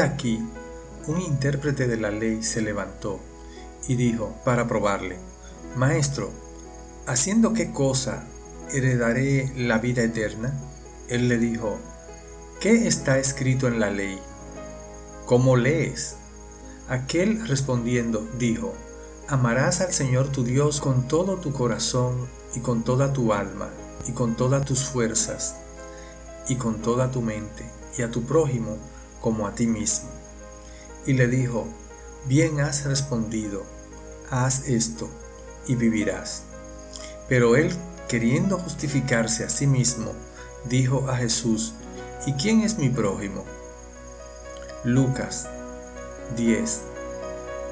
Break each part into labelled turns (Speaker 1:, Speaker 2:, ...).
Speaker 1: Aquí, un intérprete de la ley se levantó y dijo para probarle, Maestro, ¿haciendo qué cosa heredaré la vida eterna? Él le dijo, ¿qué está escrito en la ley? ¿Cómo lees? Aquel respondiendo dijo, Amarás al Señor tu Dios con todo tu corazón y con toda tu alma y con todas tus fuerzas y con toda tu mente y a tu prójimo como a ti mismo. Y le dijo, bien has respondido, haz esto y vivirás. Pero él, queriendo justificarse a sí mismo, dijo a Jesús, ¿y quién es mi prójimo? Lucas 10,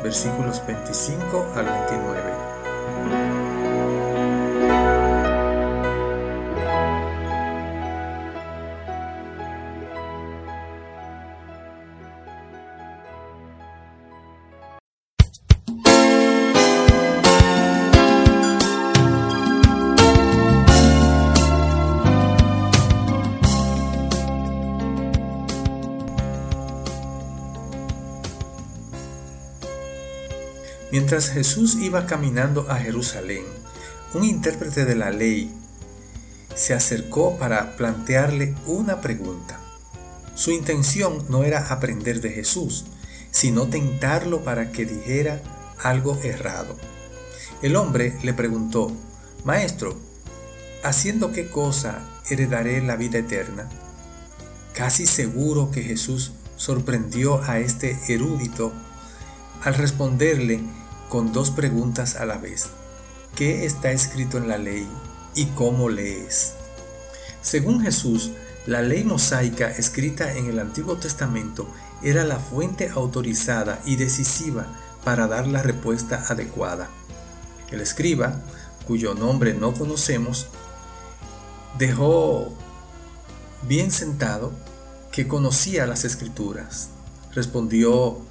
Speaker 1: versículos 25 al 29. Mientras Jesús iba caminando a Jerusalén, un intérprete de la ley se acercó para plantearle una pregunta. Su intención no era aprender de Jesús, sino tentarlo para que dijera algo errado. El hombre le preguntó, Maestro, ¿haciendo qué cosa heredaré la vida eterna? Casi seguro que Jesús sorprendió a este erudito al responderle con dos preguntas a la vez. ¿Qué está escrito en la ley y cómo lees? Según Jesús, la ley mosaica escrita en el Antiguo Testamento era la fuente autorizada y decisiva para dar la respuesta adecuada. El escriba, cuyo nombre no conocemos, dejó bien sentado que conocía las escrituras. Respondió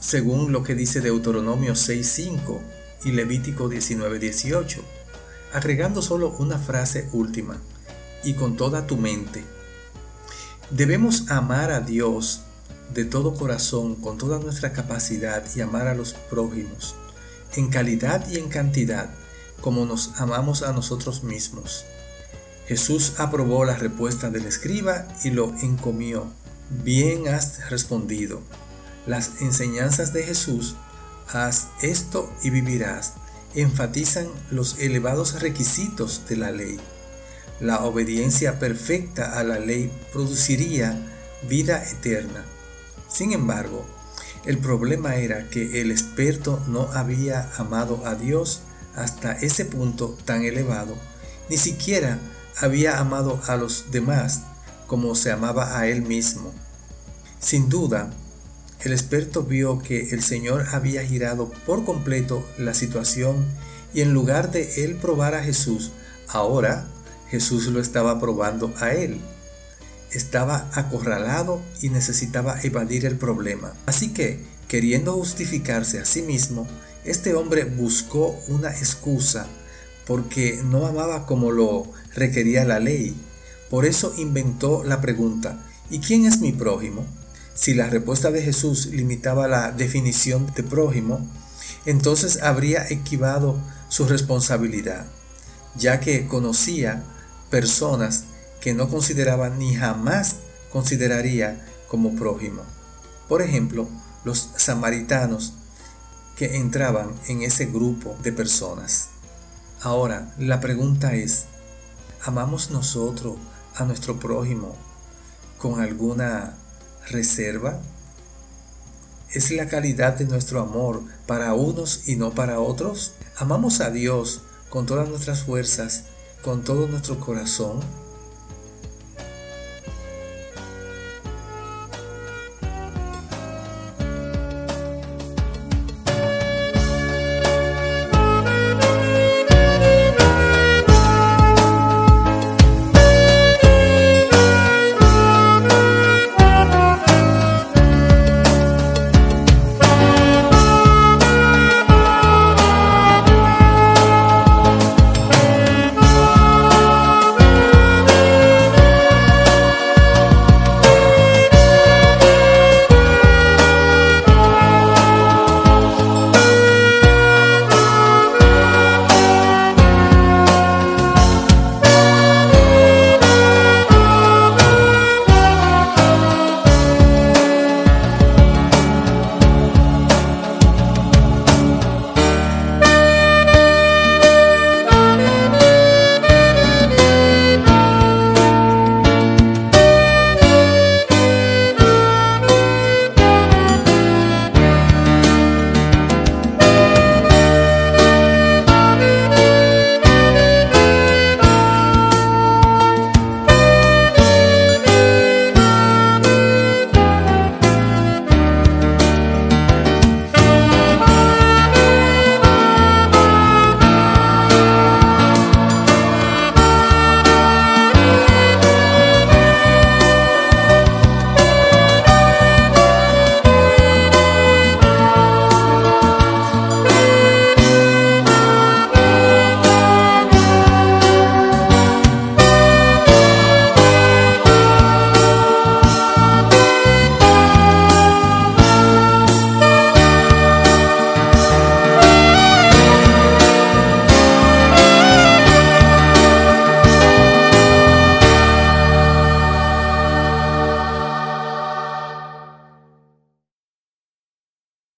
Speaker 1: según lo que dice Deuteronomio 6.5 y Levítico 19.18, agregando solo una frase última, y con toda tu mente. Debemos amar a Dios de todo corazón, con toda nuestra capacidad y amar a los prójimos, en calidad y en cantidad, como nos amamos a nosotros mismos. Jesús aprobó la respuesta del escriba y lo encomió. Bien has respondido las enseñanzas de Jesús, haz esto y vivirás, enfatizan los elevados requisitos de la ley. La obediencia perfecta a la ley produciría vida eterna. Sin embargo, el problema era que el experto no había amado a Dios hasta ese punto tan elevado, ni siquiera había amado a los demás como se amaba a él mismo. Sin duda, el experto vio que el Señor había girado por completo la situación y en lugar de él probar a Jesús, ahora Jesús lo estaba probando a él. Estaba acorralado y necesitaba evadir el problema. Así que, queriendo justificarse a sí mismo, este hombre buscó una excusa porque no amaba como lo requería la ley. Por eso inventó la pregunta, ¿y quién es mi prójimo? Si la respuesta de Jesús limitaba la definición de prójimo, entonces habría equivado su responsabilidad, ya que conocía personas que no consideraba ni jamás consideraría como prójimo. Por ejemplo, los samaritanos que entraban en ese grupo de personas. Ahora, la pregunta es, ¿amamos nosotros a nuestro prójimo con alguna reserva? ¿Es la calidad de nuestro amor para unos y no para otros? ¿Amamos a Dios con todas nuestras fuerzas, con todo nuestro corazón?